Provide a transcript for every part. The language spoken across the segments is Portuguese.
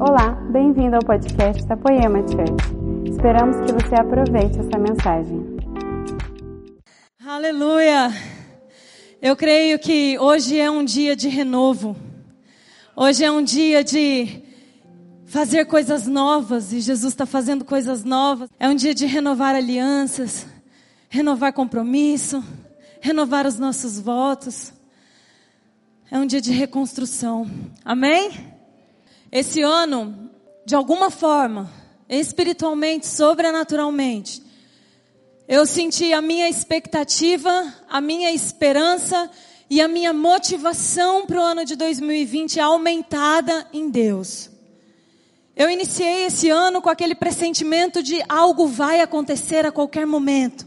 Olá, bem-vindo ao podcast da Poema Church. Esperamos que você aproveite essa mensagem. Aleluia! Eu creio que hoje é um dia de renovo. Hoje é um dia de fazer coisas novas e Jesus está fazendo coisas novas. É um dia de renovar alianças, renovar compromisso, renovar os nossos votos. É um dia de reconstrução. Amém? Esse ano, de alguma forma, espiritualmente, sobrenaturalmente, eu senti a minha expectativa, a minha esperança e a minha motivação para o ano de 2020 aumentada em Deus. Eu iniciei esse ano com aquele pressentimento de algo vai acontecer a qualquer momento.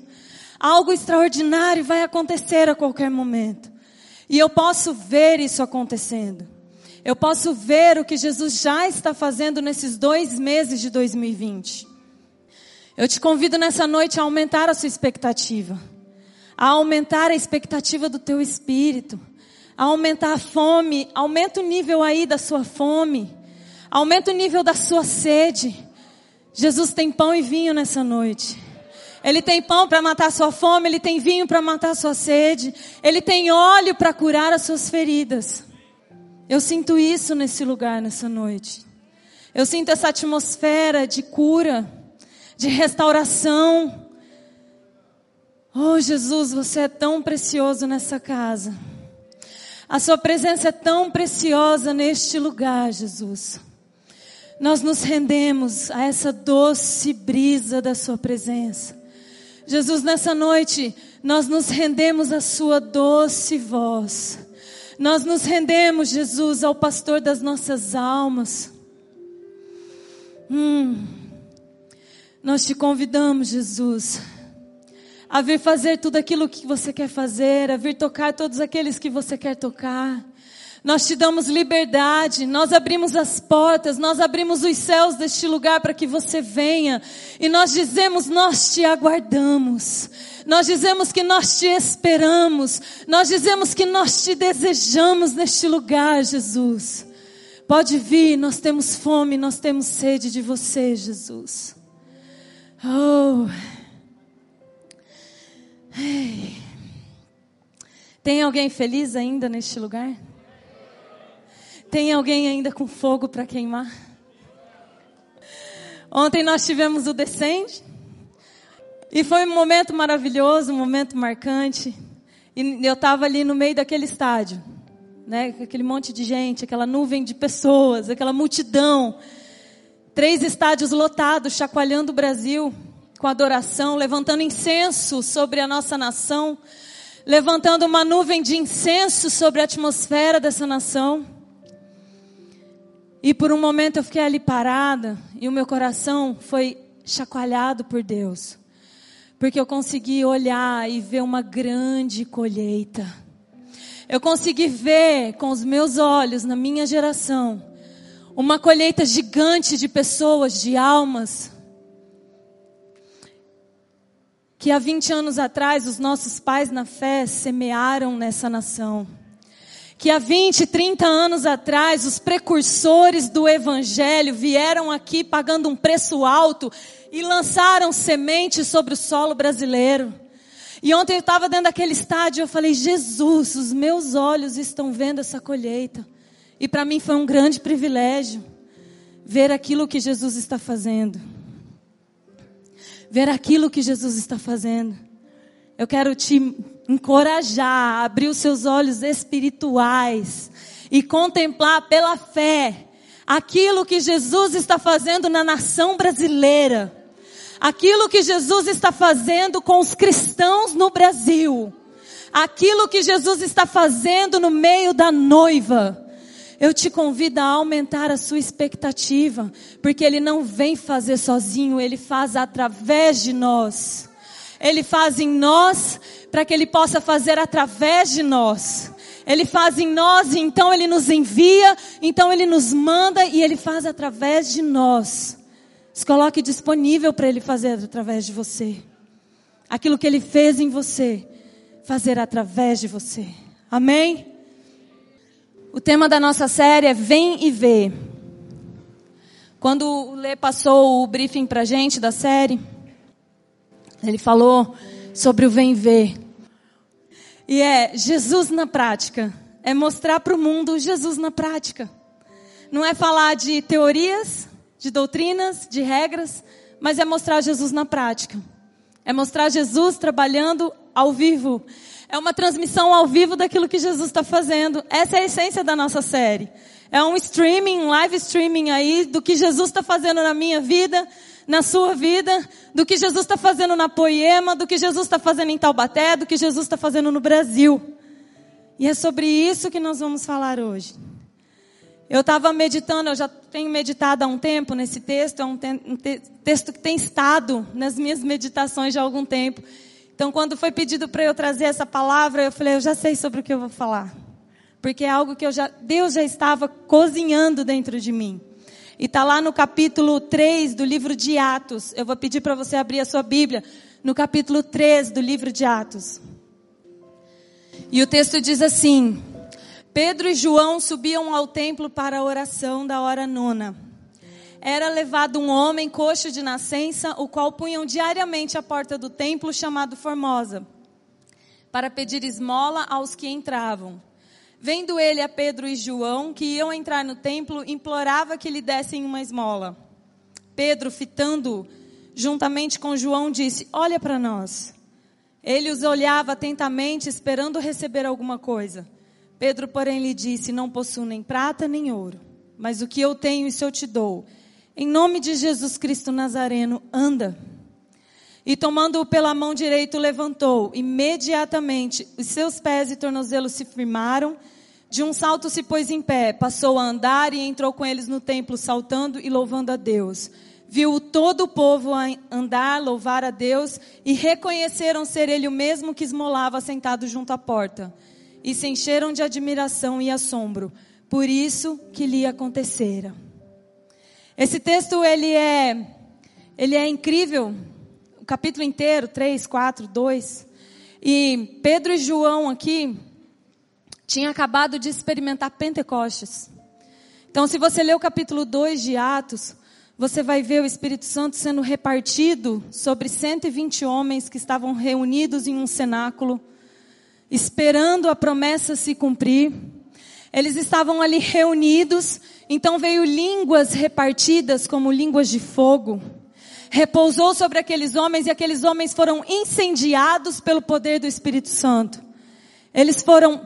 Algo extraordinário vai acontecer a qualquer momento. E eu posso ver isso acontecendo. Eu posso ver o que Jesus já está fazendo nesses dois meses de 2020. Eu te convido nessa noite a aumentar a sua expectativa, a aumentar a expectativa do teu espírito, a aumentar a fome, aumenta o nível aí da sua fome, aumenta o nível da sua sede. Jesus tem pão e vinho nessa noite. Ele tem pão para matar a sua fome, ele tem vinho para matar a sua sede, ele tem óleo para curar as suas feridas. Eu sinto isso nesse lugar nessa noite. Eu sinto essa atmosfera de cura, de restauração. Oh Jesus, você é tão precioso nessa casa. A sua presença é tão preciosa neste lugar, Jesus. Nós nos rendemos a essa doce brisa da sua presença. Jesus, nessa noite, nós nos rendemos à sua doce voz. Nós nos rendemos, Jesus, ao pastor das nossas almas. Hum, nós te convidamos, Jesus, a vir fazer tudo aquilo que você quer fazer, a vir tocar todos aqueles que você quer tocar. Nós te damos liberdade, nós abrimos as portas, nós abrimos os céus deste lugar para que você venha. E nós dizemos, nós te aguardamos. Nós dizemos que nós te esperamos. Nós dizemos que nós te desejamos neste lugar, Jesus. Pode vir, nós temos fome, nós temos sede de você, Jesus. Oh. Hey. Tem alguém feliz ainda neste lugar? Tem alguém ainda com fogo para queimar? Ontem nós tivemos o Descende. E foi um momento maravilhoso, um momento marcante. E eu estava ali no meio daquele estádio, né? Aquele monte de gente, aquela nuvem de pessoas, aquela multidão. Três estádios lotados, chacoalhando o Brasil com adoração, levantando incenso sobre a nossa nação, levantando uma nuvem de incenso sobre a atmosfera dessa nação. E por um momento eu fiquei ali parada e o meu coração foi chacoalhado por Deus. Porque eu consegui olhar e ver uma grande colheita. Eu consegui ver com os meus olhos, na minha geração, uma colheita gigante de pessoas, de almas. Que há 20 anos atrás os nossos pais na fé semearam nessa nação que há 20, 30 anos atrás os precursores do evangelho vieram aqui pagando um preço alto e lançaram sementes sobre o solo brasileiro. E ontem eu estava dentro daquele estádio, eu falei: "Jesus, os meus olhos estão vendo essa colheita". E para mim foi um grande privilégio ver aquilo que Jesus está fazendo. Ver aquilo que Jesus está fazendo. Eu quero te encorajar, abrir os seus olhos espirituais e contemplar pela fé aquilo que Jesus está fazendo na nação brasileira, aquilo que Jesus está fazendo com os cristãos no Brasil, aquilo que Jesus está fazendo no meio da noiva. Eu te convido a aumentar a sua expectativa, porque Ele não vem fazer sozinho, Ele faz através de nós. Ele faz em nós para que Ele possa fazer através de nós. Ele faz em nós e então Ele nos envia, então Ele nos manda e Ele faz através de nós. Se coloque disponível para Ele fazer através de você. Aquilo que Ele fez em você, fazer através de você. Amém? O tema da nossa série é Vem e Vê. Quando o Lê passou o briefing pra gente da série, ele falou sobre o vem ver. E é Jesus na prática. É mostrar para o mundo Jesus na prática. Não é falar de teorias, de doutrinas, de regras, mas é mostrar Jesus na prática. É mostrar Jesus trabalhando ao vivo. É uma transmissão ao vivo daquilo que Jesus está fazendo. Essa é a essência da nossa série. É um streaming, um live streaming aí do que Jesus está fazendo na minha vida, na sua vida, do que Jesus está fazendo na Poema, do que Jesus está fazendo em Taubaté, do que Jesus está fazendo no Brasil. E é sobre isso que nós vamos falar hoje. Eu estava meditando, eu já tenho meditado há um tempo nesse texto, é um, te um te texto que tem estado nas minhas meditações já há algum tempo. Então, quando foi pedido para eu trazer essa palavra, eu falei, eu já sei sobre o que eu vou falar. Porque é algo que já, Deus já estava cozinhando dentro de mim. E está lá no capítulo 3 do livro de Atos. Eu vou pedir para você abrir a sua Bíblia. No capítulo 3 do livro de Atos. E o texto diz assim: Pedro e João subiam ao templo para a oração da hora nona. Era levado um homem coxo de nascença, o qual punham diariamente à porta do templo chamado Formosa, para pedir esmola aos que entravam. Vendo ele a Pedro e João, que iam entrar no templo, implorava que lhe dessem uma esmola. Pedro, fitando juntamente com João, disse: Olha para nós. Ele os olhava atentamente, esperando receber alguma coisa. Pedro, porém, lhe disse: Não possuo nem prata nem ouro, mas o que eu tenho, isso eu te dou. Em nome de Jesus Cristo Nazareno, anda. E tomando-o pela mão direita, levantou. Imediatamente, os seus pés e tornozelos se firmaram de um salto se pôs em pé, passou a andar e entrou com eles no templo, saltando e louvando a Deus. Viu todo o povo andar, louvar a Deus e reconheceram ser ele o mesmo que esmolava sentado junto à porta. E se encheram de admiração e assombro por isso que lhe acontecera. Esse texto ele é ele é incrível, o capítulo inteiro, 3, 4, 2. E Pedro e João aqui tinha acabado de experimentar Pentecostes. Então, se você ler o capítulo 2 de Atos, você vai ver o Espírito Santo sendo repartido sobre 120 homens que estavam reunidos em um cenáculo, esperando a promessa se cumprir. Eles estavam ali reunidos, então veio línguas repartidas como línguas de fogo. Repousou sobre aqueles homens e aqueles homens foram incendiados pelo poder do Espírito Santo. Eles foram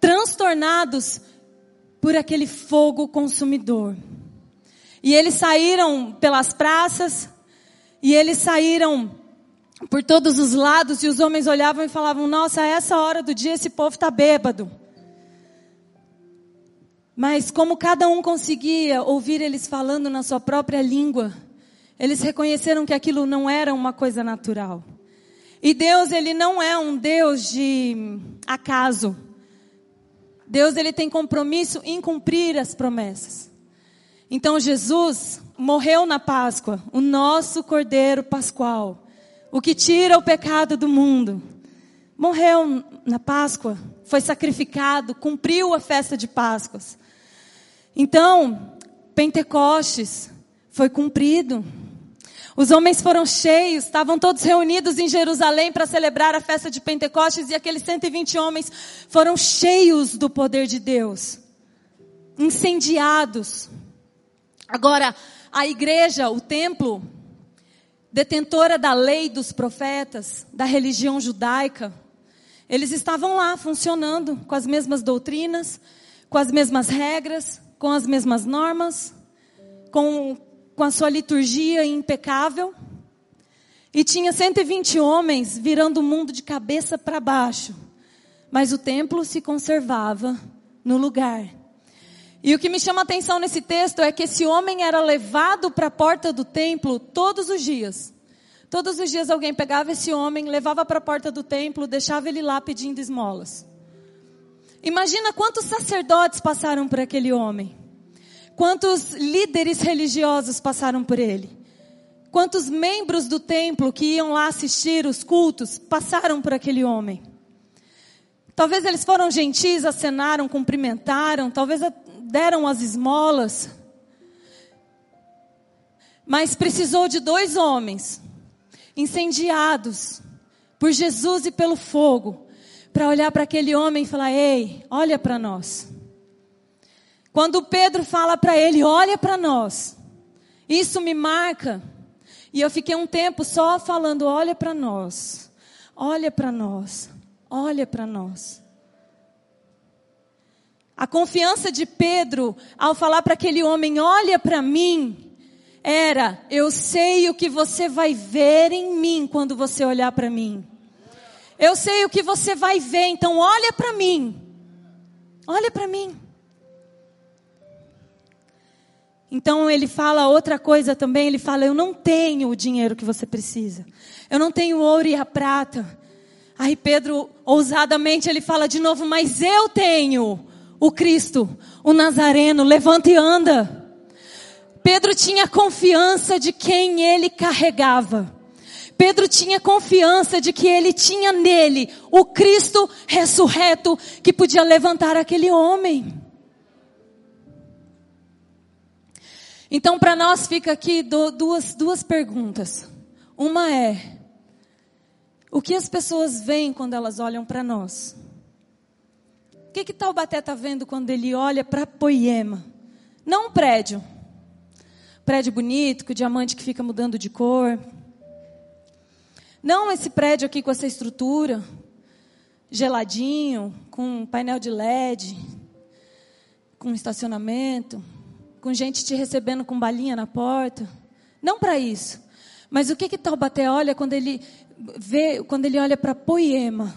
transtornados por aquele fogo consumidor. E eles saíram pelas praças, e eles saíram por todos os lados, e os homens olhavam e falavam: Nossa, a essa hora do dia esse povo está bêbado. Mas como cada um conseguia ouvir eles falando na sua própria língua, eles reconheceram que aquilo não era uma coisa natural. E Deus, ele não é um Deus de acaso. Deus ele tem compromisso em cumprir as promessas. Então Jesus morreu na Páscoa, o nosso Cordeiro Pascual, o que tira o pecado do mundo. Morreu na Páscoa, foi sacrificado, cumpriu a festa de Páscoas. Então, Pentecostes foi cumprido. Os homens foram cheios, estavam todos reunidos em Jerusalém para celebrar a festa de Pentecostes e aqueles 120 homens foram cheios do poder de Deus, incendiados. Agora, a igreja, o templo, detentora da lei dos profetas, da religião judaica, eles estavam lá funcionando com as mesmas doutrinas, com as mesmas regras, com as mesmas normas, com com a sua liturgia impecável. E tinha 120 homens virando o mundo de cabeça para baixo. Mas o templo se conservava no lugar. E o que me chama a atenção nesse texto é que esse homem era levado para a porta do templo todos os dias. Todos os dias alguém pegava esse homem, levava para a porta do templo, deixava ele lá pedindo esmolas. Imagina quantos sacerdotes passaram por aquele homem. Quantos líderes religiosos passaram por ele? Quantos membros do templo que iam lá assistir os cultos passaram por aquele homem? Talvez eles foram gentis, acenaram, cumprimentaram, talvez deram as esmolas. Mas precisou de dois homens incendiados por Jesus e pelo fogo para olhar para aquele homem e falar: "Ei, olha para nós". Quando Pedro fala para ele: "Olha para nós". Isso me marca. E eu fiquei um tempo só falando: "Olha para nós. Olha para nós. Olha para nós". A confiança de Pedro ao falar para aquele homem: "Olha para mim", era: eu sei o que você vai ver em mim quando você olhar para mim. Eu sei o que você vai ver, então olha para mim. Olha para mim. Então ele fala outra coisa também, ele fala: "Eu não tenho o dinheiro que você precisa. Eu não tenho ouro e a prata." Aí Pedro, ousadamente, ele fala de novo: "Mas eu tenho o Cristo, o Nazareno, levanta e anda." Pedro tinha confiança de quem ele carregava. Pedro tinha confiança de que ele tinha nele o Cristo ressurreto que podia levantar aquele homem. Então, para nós fica aqui duas, duas perguntas. Uma é: o que as pessoas veem quando elas olham para nós? O que, que Taubaté está vendo quando ele olha para Poema? Não um prédio prédio bonito, com o diamante que fica mudando de cor. Não esse prédio aqui com essa estrutura, geladinho, com painel de LED, com estacionamento, com gente te recebendo com balinha na porta. Não para isso. Mas o que que Taubaté olha quando ele vê, quando ele olha para Poema,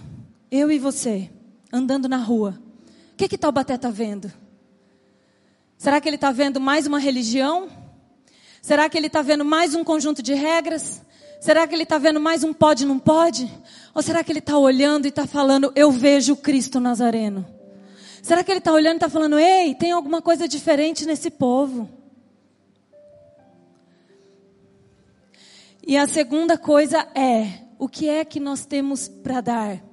eu e você, andando na rua? O que que Taubaté está vendo? Será que ele está vendo mais uma religião? Será que ele está vendo mais um conjunto de regras? Será que ele está vendo mais um pode, não pode? Ou será que ele está olhando e está falando, eu vejo Cristo Nazareno? Será que ele está olhando e está falando, ei, tem alguma coisa diferente nesse povo? E a segunda coisa é, o que é que nós temos para dar?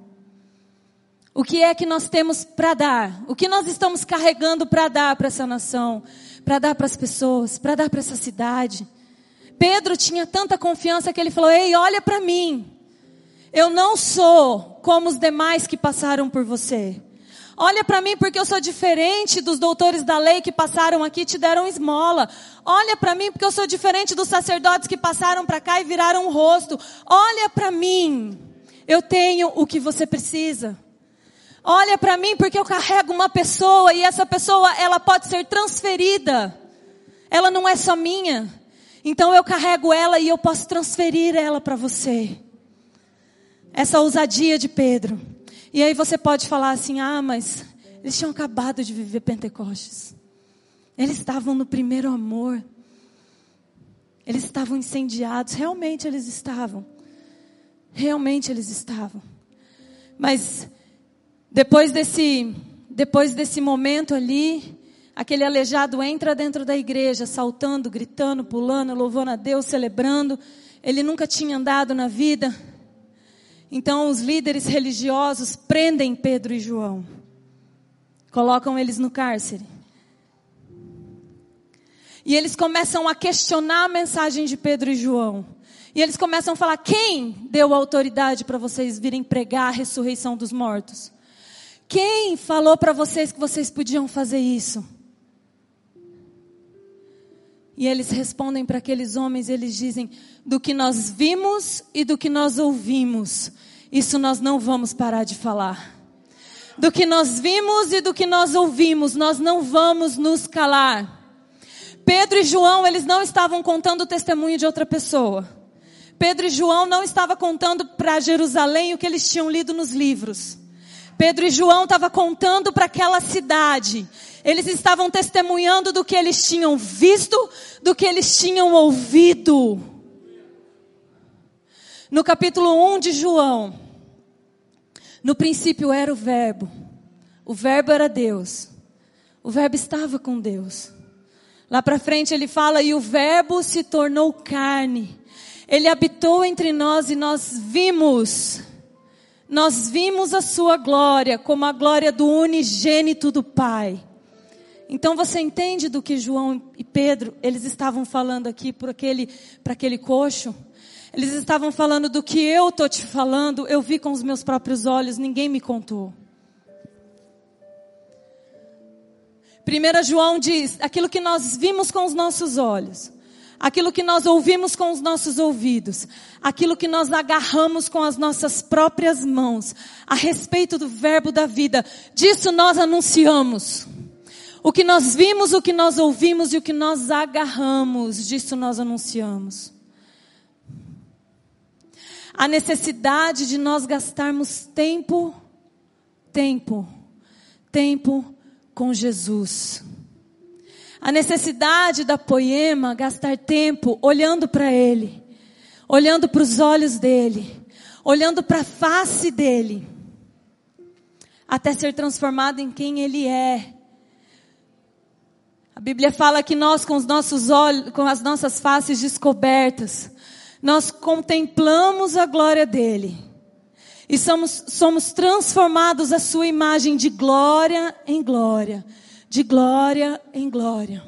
O que é que nós temos para dar? O que nós estamos carregando para dar para essa nação? para dar para as pessoas, para dar para essa cidade. Pedro tinha tanta confiança que ele falou: Ei, olha para mim. Eu não sou como os demais que passaram por você. Olha para mim porque eu sou diferente dos doutores da lei que passaram aqui e te deram esmola. Olha para mim porque eu sou diferente dos sacerdotes que passaram para cá e viraram o rosto. Olha para mim. Eu tenho o que você precisa. Olha para mim porque eu carrego uma pessoa e essa pessoa ela pode ser transferida. Ela não é só minha. Então eu carrego ela e eu posso transferir ela para você. Essa ousadia de Pedro. E aí você pode falar assim: "Ah, mas eles tinham acabado de viver Pentecostes. Eles estavam no primeiro amor. Eles estavam incendiados, realmente eles estavam. Realmente eles estavam. Mas depois desse, depois desse momento ali, aquele aleijado entra dentro da igreja, saltando, gritando, pulando, louvando a Deus, celebrando. Ele nunca tinha andado na vida. Então os líderes religiosos prendem Pedro e João. Colocam eles no cárcere. E eles começam a questionar a mensagem de Pedro e João. E eles começam a falar: quem deu autoridade para vocês virem pregar a ressurreição dos mortos? Quem falou para vocês que vocês podiam fazer isso? E eles respondem para aqueles homens, eles dizem: do que nós vimos e do que nós ouvimos, isso nós não vamos parar de falar. Do que nós vimos e do que nós ouvimos, nós não vamos nos calar. Pedro e João, eles não estavam contando o testemunho de outra pessoa. Pedro e João não estavam contando para Jerusalém o que eles tinham lido nos livros. Pedro e João estavam contando para aquela cidade. Eles estavam testemunhando do que eles tinham visto, do que eles tinham ouvido. No capítulo 1 de João, no princípio era o Verbo. O Verbo era Deus. O Verbo estava com Deus. Lá para frente ele fala: e o Verbo se tornou carne. Ele habitou entre nós e nós vimos nós vimos a sua glória como a glória do unigênito do Pai, Então você entende do que João e Pedro, eles estavam falando aqui para aquele, aquele coxo? Eles estavam falando do que eu tô te falando, eu vi com os meus próprios olhos, ninguém me contou. 1 João diz: aquilo que nós vimos com os nossos olhos, aquilo que nós ouvimos com os nossos ouvidos, aquilo que nós agarramos com as nossas próprias mãos, a respeito do verbo da vida, disso nós anunciamos. O que nós vimos, o que nós ouvimos e o que nós agarramos, disso nós anunciamos. A necessidade de nós gastarmos tempo, tempo, tempo com Jesus. A necessidade da poema gastar tempo olhando para Ele, olhando para os olhos dele, olhando para a face dele, até ser transformado em quem Ele é a Bíblia fala que nós, com os nossos olhos, com as nossas faces descobertas, nós contemplamos a glória dele. E somos, somos transformados à sua imagem de glória em glória, de glória em glória.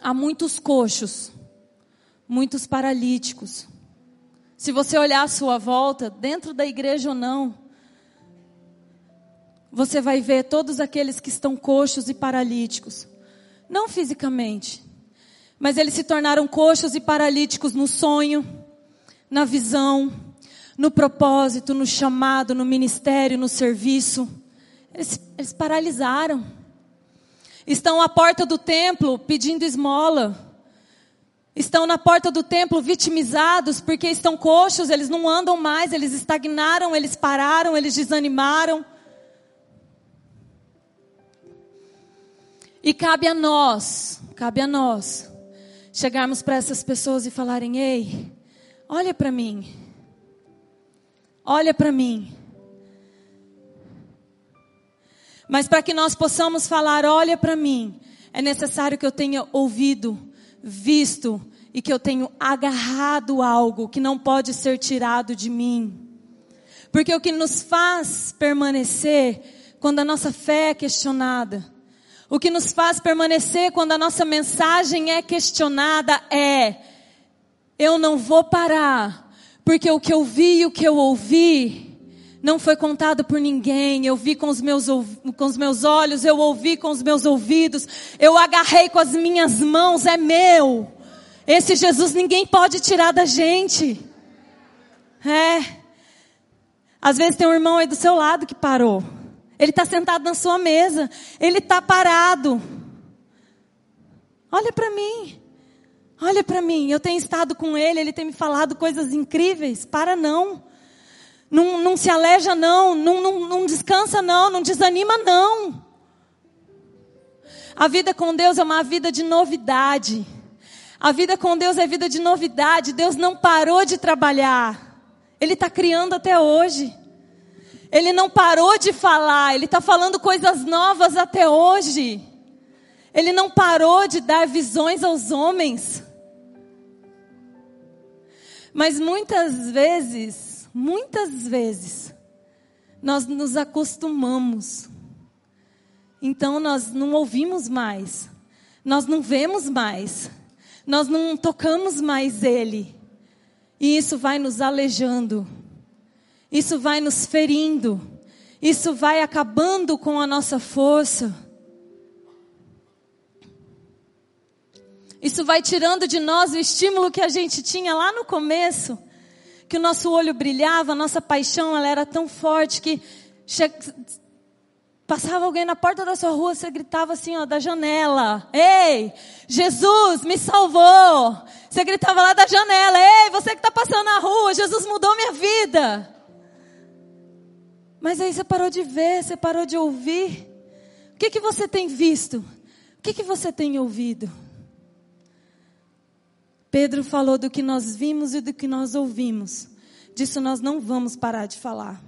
Há muitos coxos, muitos paralíticos, se você olhar à sua volta, dentro da igreja ou não, você vai ver todos aqueles que estão coxos e paralíticos. Não fisicamente, mas eles se tornaram coxos e paralíticos no sonho, na visão, no propósito, no chamado, no ministério, no serviço. Eles, eles paralisaram. Estão à porta do templo pedindo esmola estão na porta do templo vitimizados porque estão coxos, eles não andam mais, eles estagnaram, eles pararam, eles desanimaram. E cabe a nós, cabe a nós, chegarmos para essas pessoas e falarem: ei, olha para mim, olha para mim. Mas para que nós possamos falar, olha para mim, é necessário que eu tenha ouvido visto e que eu tenho agarrado algo que não pode ser tirado de mim. Porque o que nos faz permanecer quando a nossa fé é questionada, o que nos faz permanecer quando a nossa mensagem é questionada é: eu não vou parar, porque o que eu vi e o que eu ouvi não foi contado por ninguém. Eu vi com os, meus, com os meus olhos, eu ouvi com os meus ouvidos, eu agarrei com as minhas mãos, é meu. Esse Jesus ninguém pode tirar da gente. É. Às vezes tem um irmão aí do seu lado que parou. Ele está sentado na sua mesa. Ele está parado. Olha para mim. Olha para mim. Eu tenho estado com ele. Ele tem me falado coisas incríveis. Para não. Não, não se aleja, não. Não, não. não descansa, não. Não desanima, não. A vida com Deus é uma vida de novidade. A vida com Deus é vida de novidade. Deus não parou de trabalhar. Ele está criando até hoje. Ele não parou de falar. Ele está falando coisas novas até hoje. Ele não parou de dar visões aos homens. Mas muitas vezes muitas vezes, nós nos acostumamos. Então nós não ouvimos mais, nós não vemos mais, nós não tocamos mais Ele. E isso vai nos aleijando, isso vai nos ferindo, isso vai acabando com a nossa força. Isso vai tirando de nós o estímulo que a gente tinha lá no começo que o nosso olho brilhava, a nossa paixão ela era tão forte que che... passava alguém na porta da sua rua, você gritava assim, ó, da janela: Ei, Jesus me salvou! Você gritava lá da janela: Ei, você que está passando na rua, Jesus mudou minha vida. Mas aí você parou de ver, você parou de ouvir. O que, que você tem visto? O que, que você tem ouvido? Pedro falou do que nós vimos e do que nós ouvimos. Disso nós não vamos parar de falar.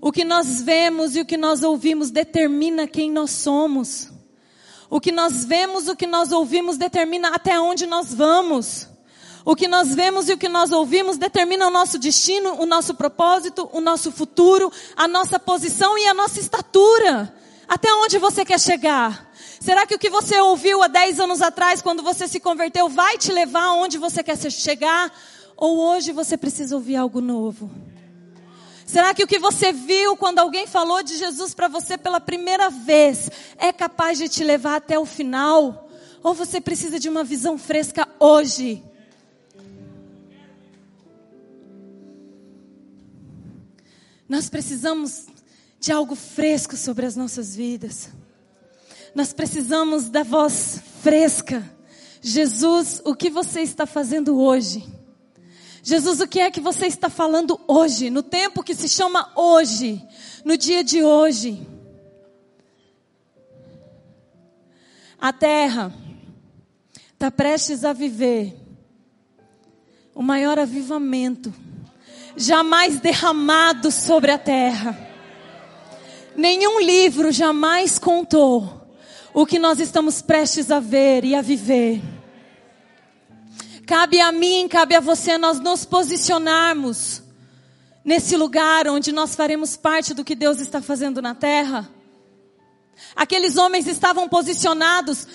O que nós vemos e o que nós ouvimos determina quem nós somos. O que nós vemos, o que nós ouvimos determina até onde nós vamos. O que nós vemos e o que nós ouvimos determina o nosso destino, o nosso propósito, o nosso futuro, a nossa posição e a nossa estatura. Até onde você quer chegar? Será que o que você ouviu há 10 anos atrás, quando você se converteu, vai te levar aonde você quer chegar? Ou hoje você precisa ouvir algo novo? Será que o que você viu quando alguém falou de Jesus para você pela primeira vez é capaz de te levar até o final? Ou você precisa de uma visão fresca hoje? Nós precisamos de algo fresco sobre as nossas vidas. Nós precisamos da voz fresca. Jesus, o que você está fazendo hoje? Jesus, o que é que você está falando hoje, no tempo que se chama hoje, no dia de hoje? A terra está prestes a viver o maior avivamento jamais derramado sobre a terra. Nenhum livro jamais contou o que nós estamos prestes a ver e a viver. Cabe a mim, cabe a você nós nos posicionarmos nesse lugar onde nós faremos parte do que Deus está fazendo na terra. Aqueles homens estavam posicionados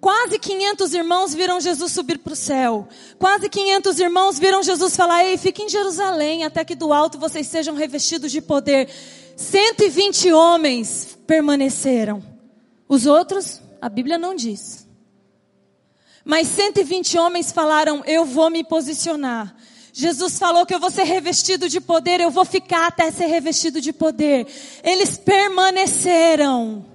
Quase 500 irmãos viram Jesus subir para o céu. Quase 500 irmãos viram Jesus falar: Ei, fique em Jerusalém, até que do alto vocês sejam revestidos de poder. 120 homens permaneceram. Os outros, a Bíblia não diz. Mas 120 homens falaram: Eu vou me posicionar. Jesus falou que eu vou ser revestido de poder, eu vou ficar até ser revestido de poder. Eles permaneceram.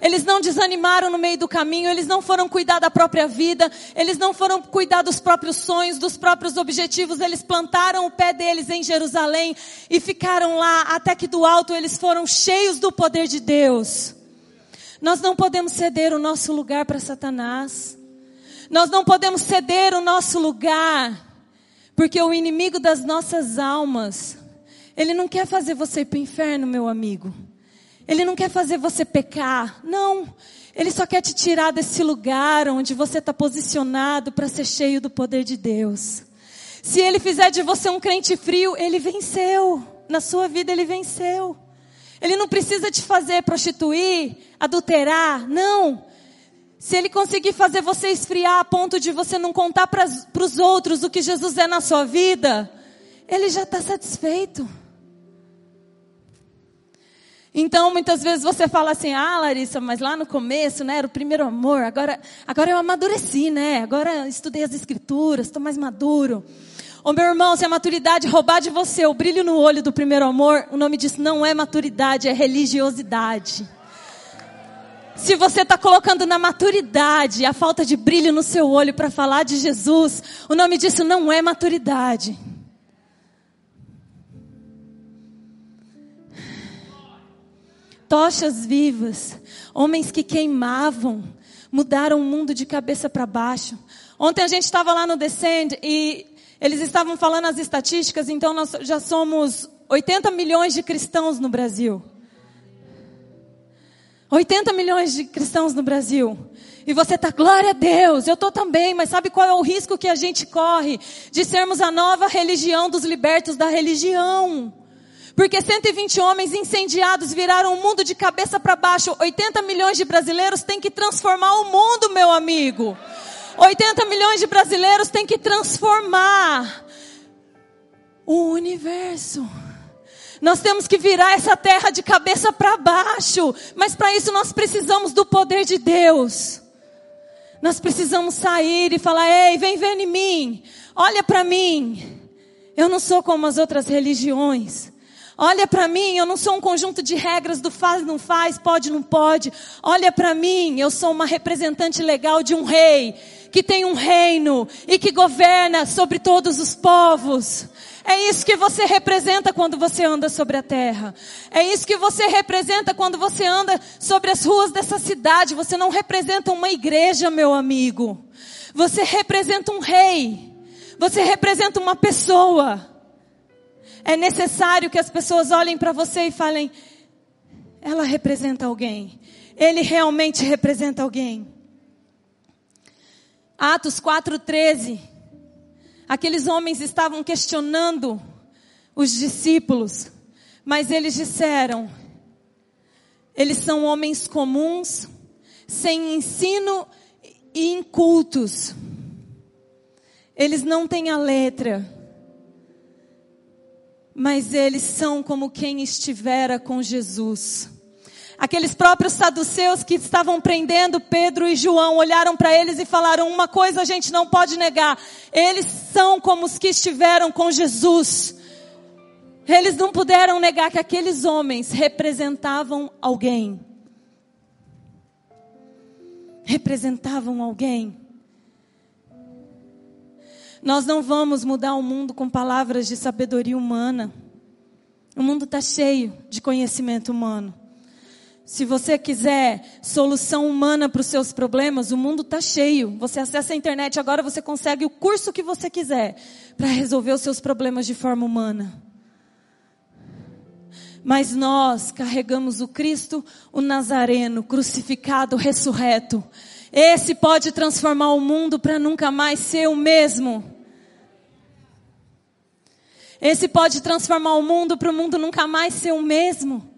Eles não desanimaram no meio do caminho, eles não foram cuidar da própria vida, eles não foram cuidar dos próprios sonhos, dos próprios objetivos, eles plantaram o pé deles em Jerusalém e ficaram lá até que do alto eles foram cheios do poder de Deus. Nós não podemos ceder o nosso lugar para Satanás. Nós não podemos ceder o nosso lugar, porque o inimigo das nossas almas, ele não quer fazer você ir para o inferno, meu amigo. Ele não quer fazer você pecar. Não. Ele só quer te tirar desse lugar onde você está posicionado para ser cheio do poder de Deus. Se ele fizer de você um crente frio, ele venceu. Na sua vida, ele venceu. Ele não precisa te fazer prostituir, adulterar. Não. Se ele conseguir fazer você esfriar a ponto de você não contar para os outros o que Jesus é na sua vida, ele já está satisfeito. Então, muitas vezes você fala assim, ah, Larissa, mas lá no começo, né, era o primeiro amor, agora, agora eu amadureci, né, agora estudei as escrituras, estou mais maduro. Ô meu irmão, se a maturidade roubar de você o brilho no olho do primeiro amor, o nome disso não é maturidade, é religiosidade. Se você está colocando na maturidade a falta de brilho no seu olho para falar de Jesus, o nome disso não é maturidade. Tochas vivas, homens que queimavam, mudaram o mundo de cabeça para baixo. Ontem a gente estava lá no Descend e eles estavam falando as estatísticas, então nós já somos 80 milhões de cristãos no Brasil. 80 milhões de cristãos no Brasil. E você está, glória a Deus, eu estou também, mas sabe qual é o risco que a gente corre? De sermos a nova religião dos libertos da religião. Porque 120 homens incendiados viraram o mundo de cabeça para baixo. 80 milhões de brasileiros têm que transformar o mundo, meu amigo. 80 milhões de brasileiros têm que transformar o universo. Nós temos que virar essa terra de cabeça para baixo, mas para isso nós precisamos do poder de Deus. Nós precisamos sair e falar: "Ei, vem ver em mim. Olha para mim. Eu não sou como as outras religiões. Olha para mim, eu não sou um conjunto de regras do faz, não faz, pode, não pode. Olha para mim, eu sou uma representante legal de um rei, que tem um reino e que governa sobre todos os povos. É isso que você representa quando você anda sobre a terra. É isso que você representa quando você anda sobre as ruas dessa cidade. Você não representa uma igreja, meu amigo. Você representa um rei. Você representa uma pessoa. É necessário que as pessoas olhem para você e falem: ela representa alguém. Ele realmente representa alguém. Atos 4,13 Aqueles homens estavam questionando os discípulos, mas eles disseram: eles são homens comuns, sem ensino e incultos. Eles não têm a letra, mas eles são como quem estivera com Jesus. Aqueles próprios saduceus que estavam prendendo Pedro e João olharam para eles e falaram: Uma coisa a gente não pode negar, eles são como os que estiveram com Jesus. Eles não puderam negar que aqueles homens representavam alguém. Representavam alguém. Nós não vamos mudar o mundo com palavras de sabedoria humana. O mundo está cheio de conhecimento humano. Se você quiser solução humana para os seus problemas, o mundo está cheio. Você acessa a internet, agora você consegue o curso que você quiser para resolver os seus problemas de forma humana. Mas nós carregamos o Cristo, o Nazareno, crucificado, ressurreto. Esse pode transformar o mundo para nunca mais ser o mesmo. Esse pode transformar o mundo para o mundo nunca mais ser o mesmo.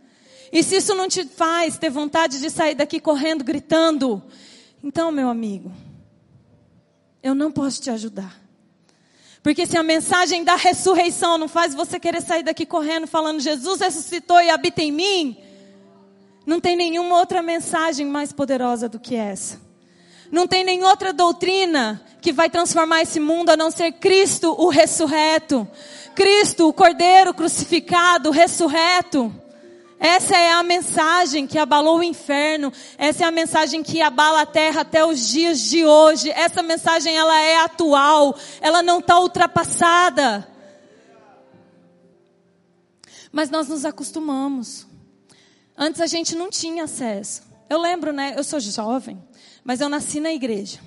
E se isso não te faz ter vontade de sair daqui correndo, gritando, então, meu amigo, eu não posso te ajudar. Porque se a mensagem da ressurreição não faz você querer sair daqui correndo falando Jesus ressuscitou e habita em mim, não tem nenhuma outra mensagem mais poderosa do que essa. Não tem nenhuma outra doutrina que vai transformar esse mundo a não ser Cristo, o ressurreto. Cristo, o Cordeiro crucificado, ressurreto. Essa é a mensagem que abalou o inferno. Essa é a mensagem que abala a terra até os dias de hoje. Essa mensagem ela é atual. Ela não está ultrapassada. Mas nós nos acostumamos. Antes a gente não tinha acesso. Eu lembro, né? Eu sou jovem, mas eu nasci na igreja.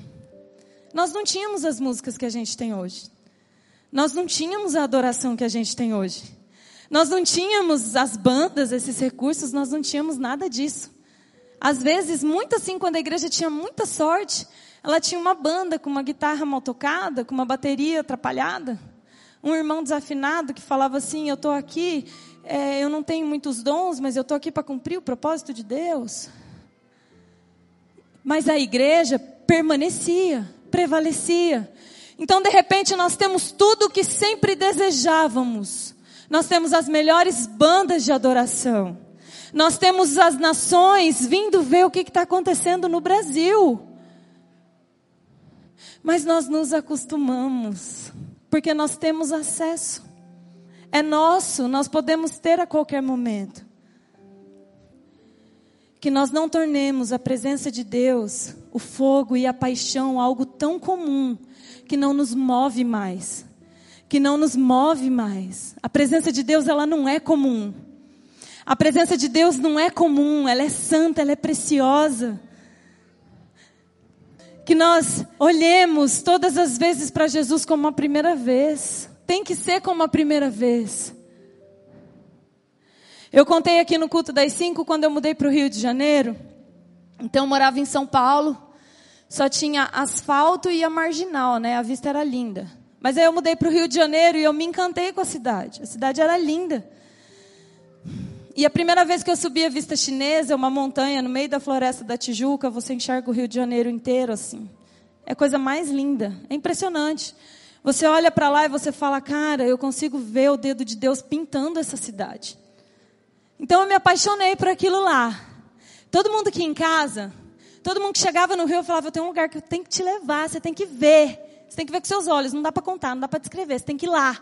Nós não tínhamos as músicas que a gente tem hoje. Nós não tínhamos a adoração que a gente tem hoje. Nós não tínhamos as bandas, esses recursos, nós não tínhamos nada disso. Às vezes, muito assim, quando a igreja tinha muita sorte, ela tinha uma banda com uma guitarra mal tocada, com uma bateria atrapalhada. Um irmão desafinado que falava assim: Eu estou aqui, é, eu não tenho muitos dons, mas eu estou aqui para cumprir o propósito de Deus. Mas a igreja permanecia, prevalecia. Então, de repente, nós temos tudo o que sempre desejávamos nós temos as melhores bandas de adoração. Nós temos as nações vindo ver o que está acontecendo no Brasil. Mas nós nos acostumamos, porque nós temos acesso. É nosso, nós podemos ter a qualquer momento. Que nós não tornemos a presença de Deus, o fogo e a paixão algo tão comum que não nos move mais que não nos move mais. A presença de Deus, ela não é comum. A presença de Deus não é comum, ela é santa, ela é preciosa. Que nós olhemos todas as vezes para Jesus como a primeira vez. Tem que ser como a primeira vez. Eu contei aqui no culto das cinco quando eu mudei para o Rio de Janeiro. Então eu morava em São Paulo. Só tinha asfalto e a marginal, né? A vista era linda. Mas aí eu mudei para o Rio de Janeiro e eu me encantei com a cidade. A cidade era linda. E a primeira vez que eu subi a vista chinesa, uma montanha no meio da floresta da Tijuca, você enxerga o Rio de Janeiro inteiro assim. É a coisa mais linda. É impressionante. Você olha para lá e você fala, cara, eu consigo ver o dedo de Deus pintando essa cidade. Então eu me apaixonei por aquilo lá. Todo mundo aqui em casa, todo mundo que chegava no Rio, eu falava, eu tenho um lugar que eu tenho que te levar, você tem que ver. Você tem que ver com seus olhos, não dá para contar, não dá para descrever, você tem que ir lá.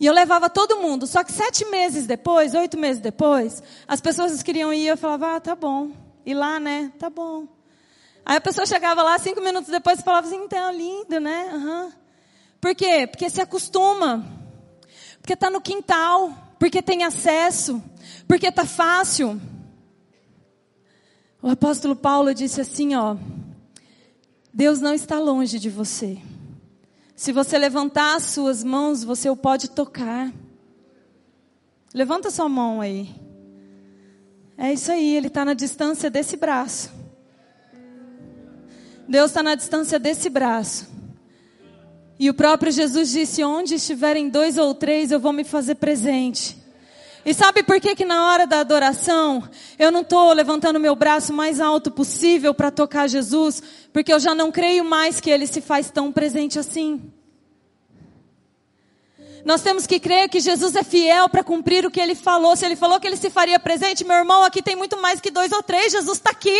E eu levava todo mundo. Só que sete meses depois, oito meses depois, as pessoas queriam ir, eu falava, ah, tá bom. E lá, né? Tá bom. Aí a pessoa chegava lá, cinco minutos depois, e falava assim, então, lindo, né? Uhum. Por quê? Porque se acostuma. Porque está no quintal. Porque tem acesso. Porque está fácil. O apóstolo Paulo disse assim, ó. Deus não está longe de você. Se você levantar as suas mãos, você o pode tocar. Levanta sua mão aí. É isso aí, ele está na distância desse braço. Deus está na distância desse braço. E o próprio Jesus disse: Onde estiverem dois ou três, eu vou me fazer presente. E sabe por que que na hora da adoração eu não estou levantando meu braço mais alto possível para tocar Jesus? Porque eu já não creio mais que Ele se faz tão presente assim. Nós temos que crer que Jesus é fiel para cumprir o que Ele falou. Se Ele falou que Ele se faria presente, meu irmão, aqui tem muito mais que dois ou três. Jesus está aqui.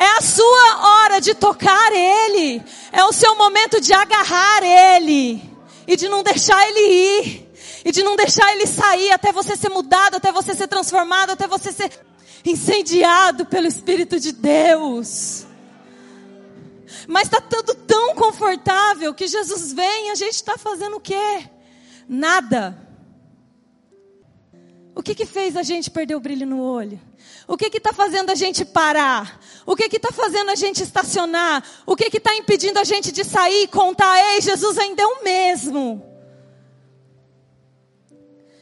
É a sua hora de tocar Ele. É o seu momento de agarrar Ele. E de não deixar Ele ir. E de não deixar Ele sair até você ser mudado, até você ser transformado, até você ser incendiado pelo Espírito de Deus. Mas está tudo tão confortável que Jesus vem e a gente está fazendo o quê? Nada. O que que fez a gente perder o brilho no olho? O que está fazendo a gente parar? O que está fazendo a gente estacionar? O que está impedindo a gente de sair e contar, ei, Jesus ainda é o mesmo?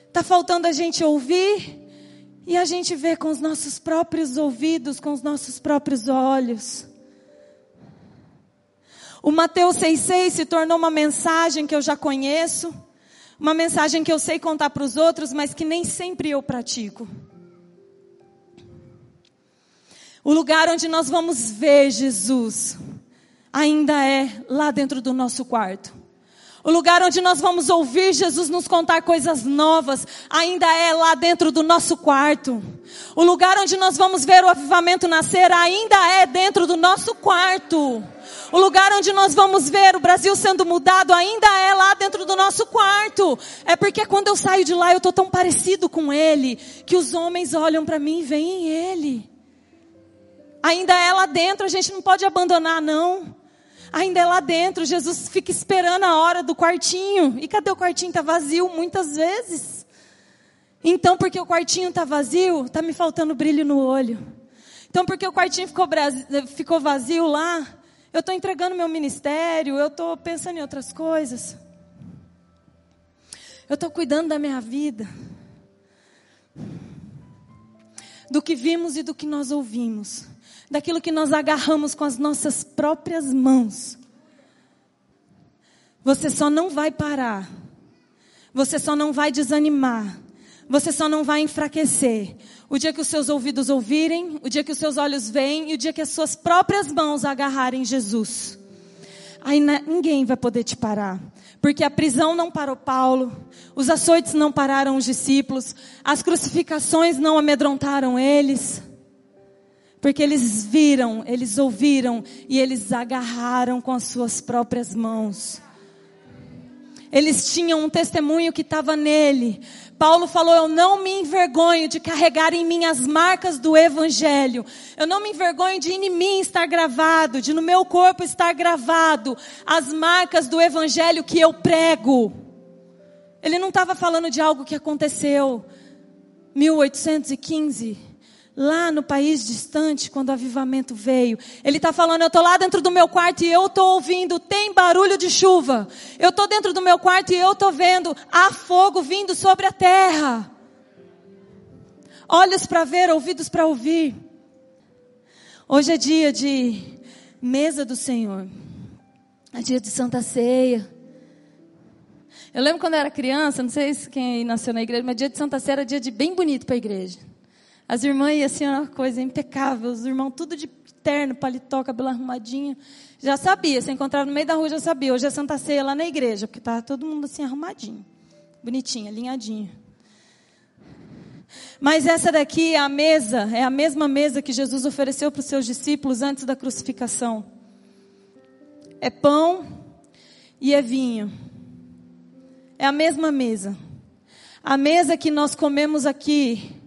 Está faltando a gente ouvir e a gente ver com os nossos próprios ouvidos, com os nossos próprios olhos. O Mateus 6,6 se tornou uma mensagem que eu já conheço, uma mensagem que eu sei contar para os outros, mas que nem sempre eu pratico. O lugar onde nós vamos ver Jesus ainda é lá dentro do nosso quarto. O lugar onde nós vamos ouvir Jesus nos contar coisas novas ainda é lá dentro do nosso quarto. O lugar onde nós vamos ver o avivamento nascer ainda é dentro do nosso quarto. O lugar onde nós vamos ver o Brasil sendo mudado ainda é lá dentro do nosso quarto. É porque quando eu saio de lá eu estou tão parecido com Ele que os homens olham para mim e veem Ele. Ainda é lá dentro, a gente não pode abandonar, não. Ainda é lá dentro, Jesus fica esperando a hora do quartinho. E cadê o quartinho? Está vazio muitas vezes. Então, porque o quartinho está vazio, está me faltando brilho no olho. Então, porque o quartinho ficou, ficou vazio lá, eu estou entregando meu ministério, eu estou pensando em outras coisas. Eu estou cuidando da minha vida. Do que vimos e do que nós ouvimos daquilo que nós agarramos com as nossas próprias mãos. Você só não vai parar. Você só não vai desanimar. Você só não vai enfraquecer. O dia que os seus ouvidos ouvirem, o dia que os seus olhos veem e o dia que as suas próprias mãos agarrarem Jesus. Aí ninguém vai poder te parar. Porque a prisão não parou Paulo, os açoites não pararam os discípulos, as crucificações não amedrontaram eles. Porque eles viram, eles ouviram e eles agarraram com as suas próprias mãos. Eles tinham um testemunho que estava nele. Paulo falou: Eu não me envergonho de carregar em mim as marcas do Evangelho. Eu não me envergonho de em mim estar gravado, de no meu corpo estar gravado as marcas do Evangelho que eu prego. Ele não estava falando de algo que aconteceu 1815 lá no país distante, quando o avivamento veio. Ele está falando, eu estou lá dentro do meu quarto e eu estou ouvindo, tem barulho de chuva. Eu estou dentro do meu quarto e eu estou vendo, há fogo vindo sobre a terra. Olhos para ver, ouvidos para ouvir. Hoje é dia de mesa do Senhor. É dia de Santa Ceia. Eu lembro quando eu era criança, não sei se quem nasceu na igreja, mas dia de Santa Ceia era dia de bem bonito para a igreja. As irmãs assim, uma coisa impecável. Os irmãos tudo de terno, paletó, cabelo arrumadinho. Já sabia, se encontrava no meio da rua, já sabia. Hoje é Santa Ceia lá na igreja, porque tá todo mundo assim arrumadinho. Bonitinho, alinhadinho. Mas essa daqui é a mesa, é a mesma mesa que Jesus ofereceu para os seus discípulos antes da crucificação. É pão e é vinho. É a mesma mesa. A mesa que nós comemos aqui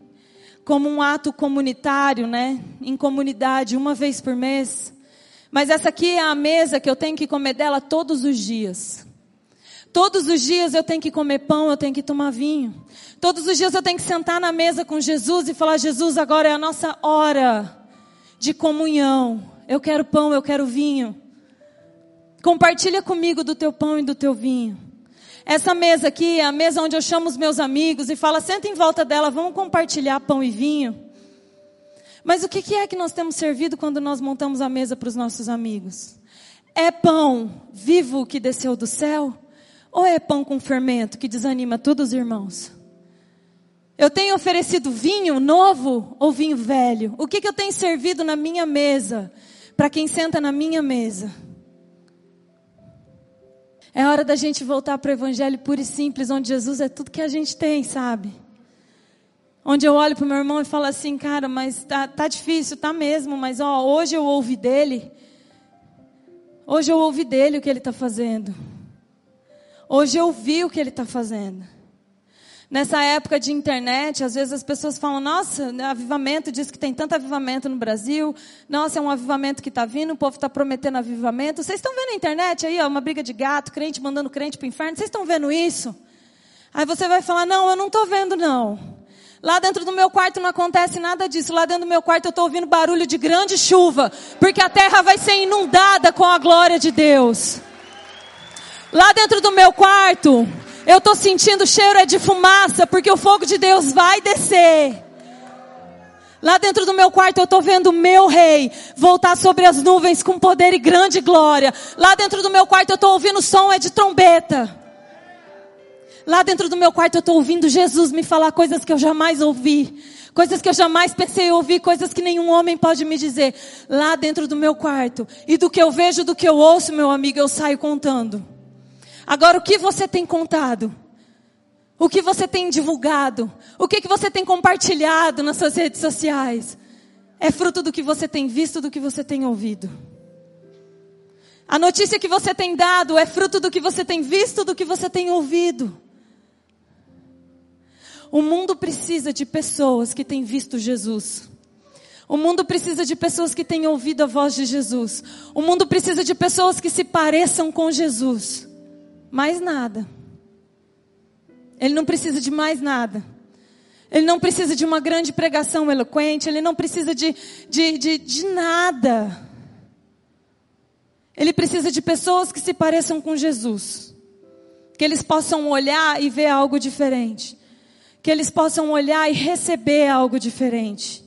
como um ato comunitário, né? Em comunidade, uma vez por mês. Mas essa aqui é a mesa que eu tenho que comer dela todos os dias. Todos os dias eu tenho que comer pão, eu tenho que tomar vinho. Todos os dias eu tenho que sentar na mesa com Jesus e falar: Jesus, agora é a nossa hora de comunhão. Eu quero pão, eu quero vinho. Compartilha comigo do teu pão e do teu vinho. Essa mesa aqui é a mesa onde eu chamo os meus amigos e falo, senta em volta dela, vamos compartilhar pão e vinho. Mas o que é que nós temos servido quando nós montamos a mesa para os nossos amigos? É pão vivo que desceu do céu? Ou é pão com fermento que desanima todos os irmãos? Eu tenho oferecido vinho novo ou vinho velho? O que, que eu tenho servido na minha mesa? Para quem senta na minha mesa? É hora da gente voltar para o Evangelho puro e simples, onde Jesus é tudo que a gente tem, sabe? Onde eu olho para o meu irmão e falo assim, cara, mas tá, tá difícil, tá mesmo, mas ó, hoje eu ouvi dele. Hoje eu ouvi dele o que ele está fazendo. Hoje eu vi o que ele está fazendo. Nessa época de internet, às vezes as pessoas falam: Nossa, avivamento, diz que tem tanto avivamento no Brasil. Nossa, é um avivamento que está vindo, o povo está prometendo avivamento. Vocês estão vendo a internet aí, ó, uma briga de gato, crente mandando crente para o inferno? Vocês estão vendo isso? Aí você vai falar: Não, eu não estou vendo, não. Lá dentro do meu quarto não acontece nada disso. Lá dentro do meu quarto eu estou ouvindo barulho de grande chuva, porque a terra vai ser inundada com a glória de Deus. Lá dentro do meu quarto, eu estou sentindo cheiro é de fumaça, porque o fogo de Deus vai descer. Lá dentro do meu quarto eu estou vendo o meu rei voltar sobre as nuvens com poder e grande glória. Lá dentro do meu quarto eu estou ouvindo o som é de trombeta. Lá dentro do meu quarto eu estou ouvindo Jesus me falar coisas que eu jamais ouvi. Coisas que eu jamais pensei ouvir, coisas que nenhum homem pode me dizer. Lá dentro do meu quarto. E do que eu vejo, do que eu ouço, meu amigo, eu saio contando. Agora, o que você tem contado? O que você tem divulgado? O que, que você tem compartilhado nas suas redes sociais? É fruto do que você tem visto, do que você tem ouvido. A notícia que você tem dado é fruto do que você tem visto, do que você tem ouvido. O mundo precisa de pessoas que têm visto Jesus. O mundo precisa de pessoas que têm ouvido a voz de Jesus. O mundo precisa de pessoas que se pareçam com Jesus. Mais nada. Ele não precisa de mais nada. Ele não precisa de uma grande pregação eloquente. Ele não precisa de, de, de, de nada. Ele precisa de pessoas que se pareçam com Jesus. Que eles possam olhar e ver algo diferente. Que eles possam olhar e receber algo diferente.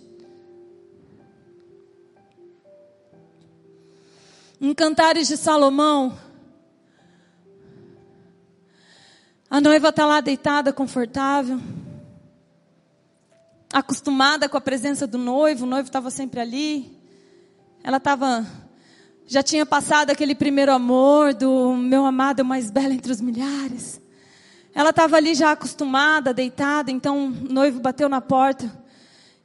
Em Cantares de Salomão, A noiva está lá deitada, confortável, acostumada com a presença do noivo, o noivo estava sempre ali. Ela estava, já tinha passado aquele primeiro amor do meu amado é o mais belo entre os milhares. Ela estava ali já acostumada, deitada, então o noivo bateu na porta.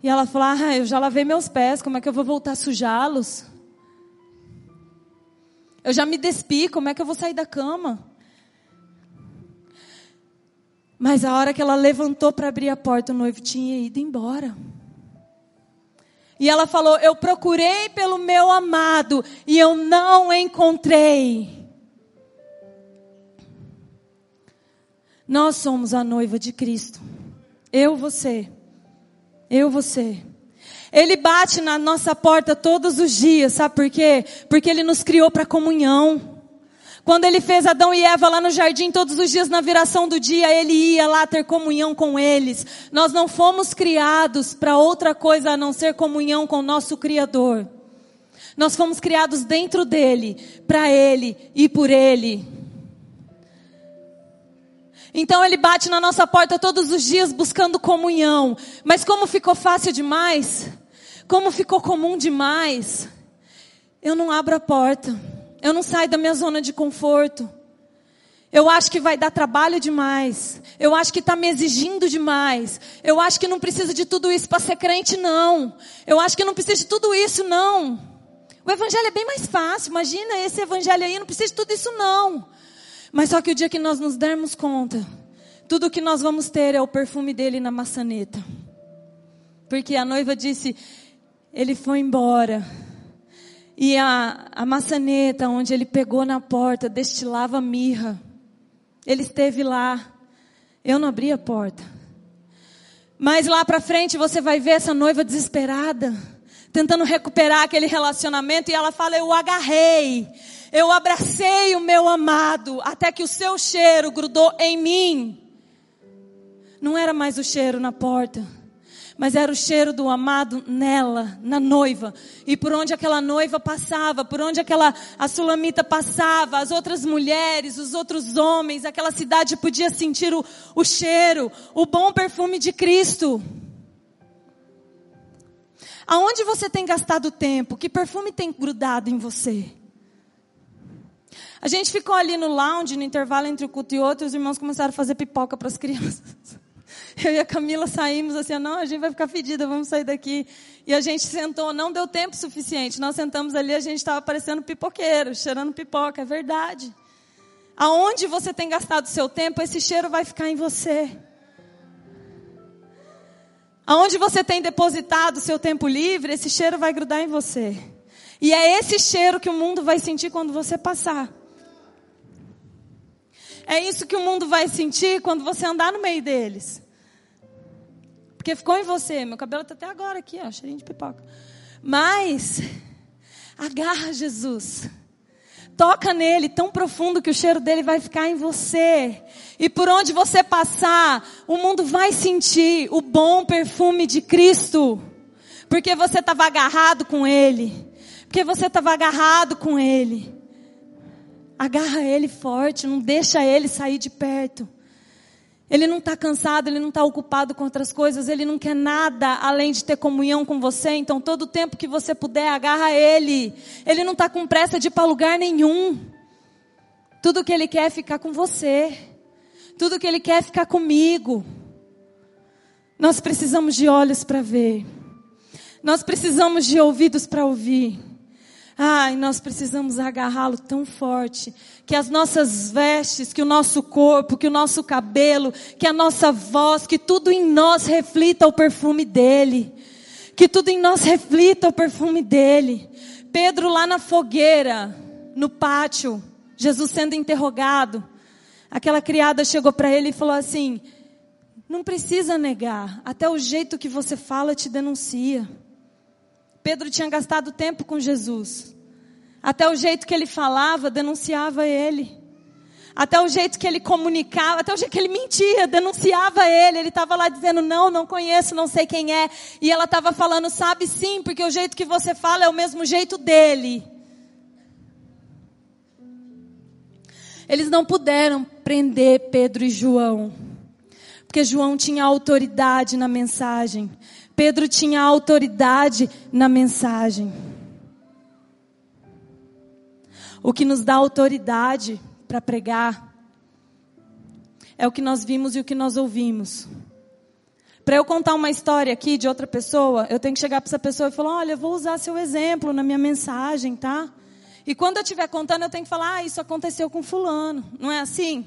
E ela falou: ah, eu já lavei meus pés, como é que eu vou voltar a sujá-los? Eu já me despi, como é que eu vou sair da cama? Mas a hora que ela levantou para abrir a porta, o noivo tinha ido embora. E ela falou: Eu procurei pelo meu amado e eu não encontrei. Nós somos a noiva de Cristo. Eu, você. Eu, você. Ele bate na nossa porta todos os dias, sabe por quê? Porque ele nos criou para comunhão. Quando ele fez Adão e Eva lá no jardim, todos os dias na viração do dia, ele ia lá ter comunhão com eles. Nós não fomos criados para outra coisa a não ser comunhão com o nosso Criador. Nós fomos criados dentro dele, para ele e por ele. Então ele bate na nossa porta todos os dias buscando comunhão. Mas como ficou fácil demais, como ficou comum demais, eu não abro a porta. Eu não saio da minha zona de conforto. Eu acho que vai dar trabalho demais. Eu acho que está me exigindo demais. Eu acho que não precisa de tudo isso para ser crente, não. Eu acho que não precisa de tudo isso, não. O evangelho é bem mais fácil. Imagina esse evangelho aí, não precisa de tudo isso, não. Mas só que o dia que nós nos dermos conta, tudo que nós vamos ter é o perfume dele na maçaneta. Porque a noiva disse: ele foi embora e a, a maçaneta onde ele pegou na porta destilava mirra. Ele esteve lá. Eu não abri a porta. Mas lá para frente você vai ver essa noiva desesperada, tentando recuperar aquele relacionamento e ela fala: "Eu agarrei, eu abracei o meu amado, até que o seu cheiro grudou em mim". Não era mais o cheiro na porta, mas era o cheiro do amado nela, na noiva. E por onde aquela noiva passava, por onde aquela a sulamita passava, as outras mulheres, os outros homens, aquela cidade podia sentir o, o cheiro, o bom perfume de Cristo. Aonde você tem gastado tempo? Que perfume tem grudado em você? A gente ficou ali no lounge, no intervalo entre o culto e outro, os irmãos começaram a fazer pipoca para as crianças. Eu e a Camila saímos assim, não, a gente vai ficar fedida, vamos sair daqui. E a gente sentou, não deu tempo suficiente. Nós sentamos ali, a gente estava parecendo pipoqueiro, cheirando pipoca, é verdade. Aonde você tem gastado seu tempo, esse cheiro vai ficar em você. Aonde você tem depositado seu tempo livre, esse cheiro vai grudar em você. E é esse cheiro que o mundo vai sentir quando você passar. É isso que o mundo vai sentir quando você andar no meio deles. Porque ficou em você. Meu cabelo está até agora aqui, ó, cheirinho de pipoca. Mas, agarra Jesus. Toca nele tão profundo que o cheiro dele vai ficar em você. E por onde você passar, o mundo vai sentir o bom perfume de Cristo. Porque você estava agarrado com ele. Porque você estava agarrado com ele. Agarra ele forte, não deixa ele sair de perto. Ele não está cansado, ele não está ocupado com outras coisas, ele não quer nada além de ter comunhão com você. Então, todo o tempo que você puder, agarra ele. Ele não está com pressa de ir para lugar nenhum. Tudo que ele quer é ficar com você. Tudo que ele quer é ficar comigo. Nós precisamos de olhos para ver. Nós precisamos de ouvidos para ouvir. Ai, nós precisamos agarrá-lo tão forte que as nossas vestes, que o nosso corpo, que o nosso cabelo, que a nossa voz, que tudo em nós reflita o perfume dele. Que tudo em nós reflita o perfume dele. Pedro lá na fogueira, no pátio, Jesus sendo interrogado. Aquela criada chegou para ele e falou assim: Não precisa negar, até o jeito que você fala te denuncia. Pedro tinha gastado tempo com Jesus. Até o jeito que ele falava denunciava ele. Até o jeito que ele comunicava, até o jeito que ele mentia, denunciava ele. Ele estava lá dizendo: Não, não conheço, não sei quem é. E ela estava falando: Sabe sim, porque o jeito que você fala é o mesmo jeito dele. Eles não puderam prender Pedro e João, porque João tinha autoridade na mensagem. Pedro tinha autoridade na mensagem. O que nos dá autoridade para pregar é o que nós vimos e o que nós ouvimos. Para eu contar uma história aqui de outra pessoa, eu tenho que chegar para essa pessoa e falar: olha, eu vou usar seu exemplo na minha mensagem, tá? E quando eu estiver contando, eu tenho que falar: ah, isso aconteceu com Fulano. Não é assim?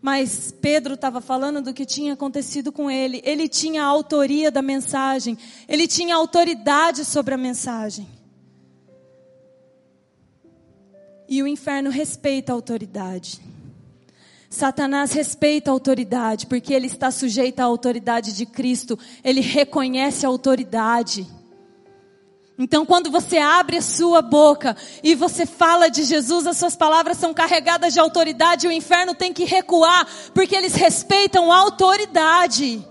Mas Pedro estava falando do que tinha acontecido com ele. Ele tinha a autoria da mensagem. Ele tinha autoridade sobre a mensagem. E o inferno respeita a autoridade. Satanás respeita a autoridade, porque ele está sujeito à autoridade de Cristo. Ele reconhece a autoridade. Então, quando você abre a sua boca e você fala de Jesus, as suas palavras são carregadas de autoridade e o inferno tem que recuar, porque eles respeitam a autoridade.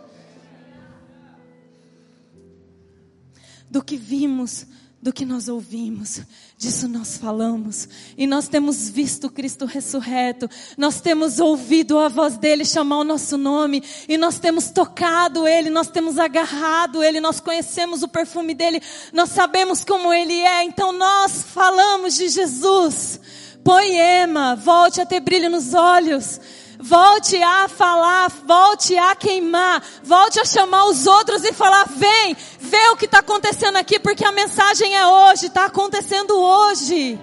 Do que vimos, do que nós ouvimos, disso nós falamos. E nós temos visto Cristo ressurreto, nós temos ouvido a voz dele chamar o nosso nome, e nós temos tocado ele, nós temos agarrado ele, nós conhecemos o perfume dele, nós sabemos como ele é, então nós falamos de Jesus. Poema, volte a ter brilho nos olhos. Volte a falar, volte a queimar, volte a chamar os outros e falar: vem, vê o que está acontecendo aqui, porque a mensagem é hoje, está acontecendo hoje.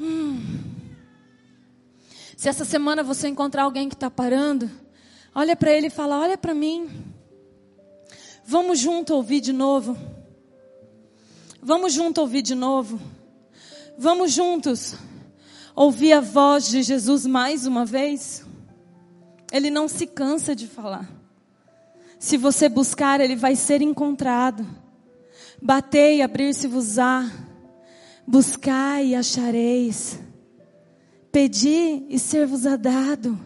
Hum. Se essa semana você encontrar alguém que está parando, olha para ele e fala: olha para mim. Vamos junto ouvir de novo. Vamos junto ouvir de novo. Vamos juntos ouvir a voz de Jesus mais uma vez? Ele não se cansa de falar. Se você buscar, ele vai ser encontrado. Batei abrir-se-vos-á. Buscai e achareis. Pedi e ser-vos-á dado.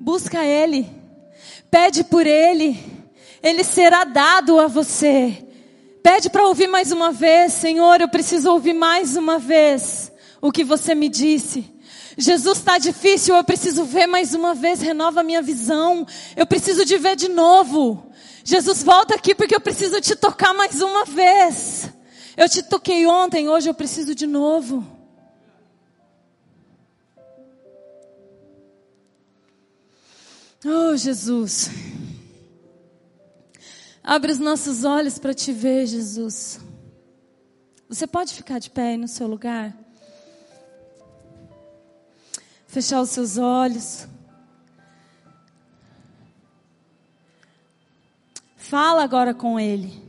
Busca Ele. Pede por Ele. Ele será dado a você. Pede para ouvir mais uma vez, Senhor, eu preciso ouvir mais uma vez o que você me disse. Jesus está difícil, eu preciso ver mais uma vez, renova a minha visão. Eu preciso de ver de novo. Jesus, volta aqui porque eu preciso te tocar mais uma vez. Eu te toquei ontem, hoje eu preciso de novo. Oh, Jesus. Abre os nossos olhos para te ver, Jesus. Você pode ficar de pé aí no seu lugar? Fechar os seus olhos. Fala agora com Ele.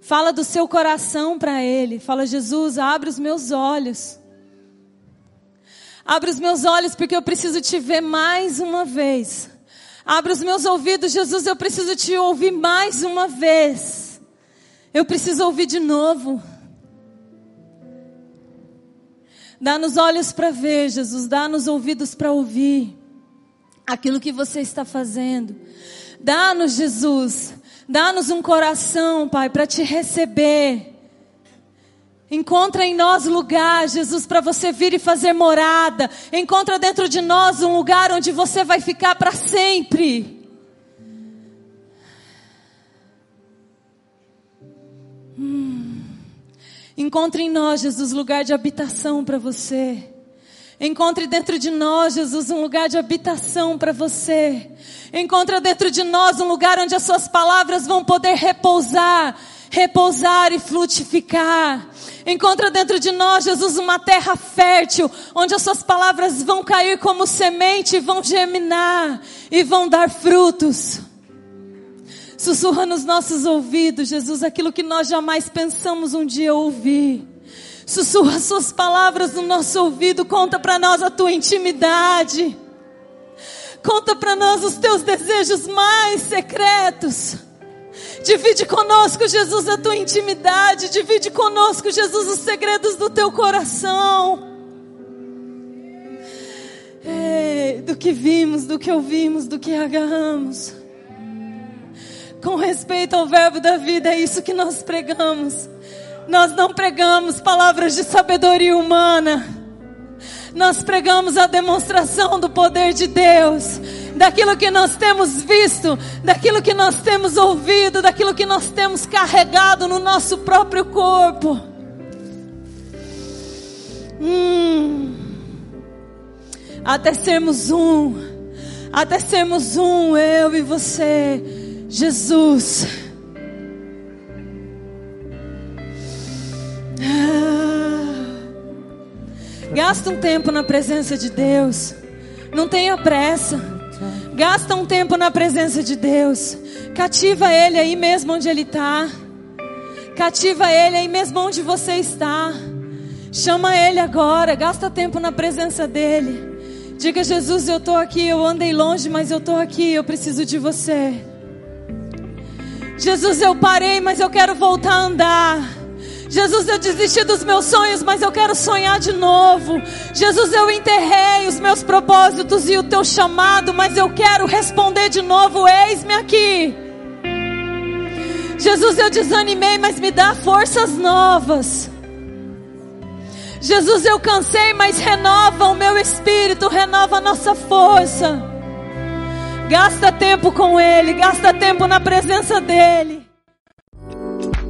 Fala do seu coração para Ele. Fala, Jesus, abre os meus olhos. Abre os meus olhos porque eu preciso te ver mais uma vez. Abre os meus ouvidos, Jesus, eu preciso te ouvir mais uma vez. Eu preciso ouvir de novo. Dá-nos olhos para ver, Jesus, dá-nos ouvidos para ouvir aquilo que você está fazendo. Dá-nos, Jesus, dá-nos um coração, Pai, para te receber. Encontra em nós lugar, Jesus, para você vir e fazer morada. Encontra dentro de nós um lugar onde você vai ficar para sempre. Hum. Encontre em nós, Jesus, lugar de habitação para você. Encontre dentro de nós, Jesus, um lugar de habitação para você. Encontre dentro de nós um lugar onde as suas palavras vão poder repousar repousar e frutificar. Encontra dentro de nós, Jesus, uma terra fértil, onde as suas palavras vão cair como semente, vão germinar e vão dar frutos. Sussurra nos nossos ouvidos, Jesus, aquilo que nós jamais pensamos um dia ouvir. Sussurra suas palavras no nosso ouvido, conta para nós a tua intimidade. Conta para nós os teus desejos mais secretos. Divide conosco, Jesus, a tua intimidade. Divide conosco, Jesus, os segredos do teu coração. Ei, do que vimos, do que ouvimos, do que agarramos. Com respeito ao verbo da vida, é isso que nós pregamos. Nós não pregamos palavras de sabedoria humana. Nós pregamos a demonstração do poder de Deus daquilo que nós temos visto, daquilo que nós temos ouvido, daquilo que nós temos carregado no nosso próprio corpo. Hum, até sermos um, até sermos um, eu e você, Jesus. Ah, gasta um tempo na presença de Deus. Não tenha pressa. Gasta um tempo na presença de Deus. Cativa Ele aí mesmo onde Ele está. Cativa Ele aí mesmo onde você está. Chama Ele agora. Gasta tempo na presença dEle. Diga, Jesus, eu estou aqui. Eu andei longe, mas eu estou aqui. Eu preciso de você. Jesus, eu parei, mas eu quero voltar a andar. Jesus, eu desisti dos meus sonhos, mas eu quero sonhar de novo. Jesus, eu enterrei os meus propósitos e o teu chamado, mas eu quero responder de novo: eis-me aqui. Jesus, eu desanimei, mas me dá forças novas. Jesus, eu cansei, mas renova o meu espírito, renova a nossa força. Gasta tempo com Ele, gasta tempo na presença dEle.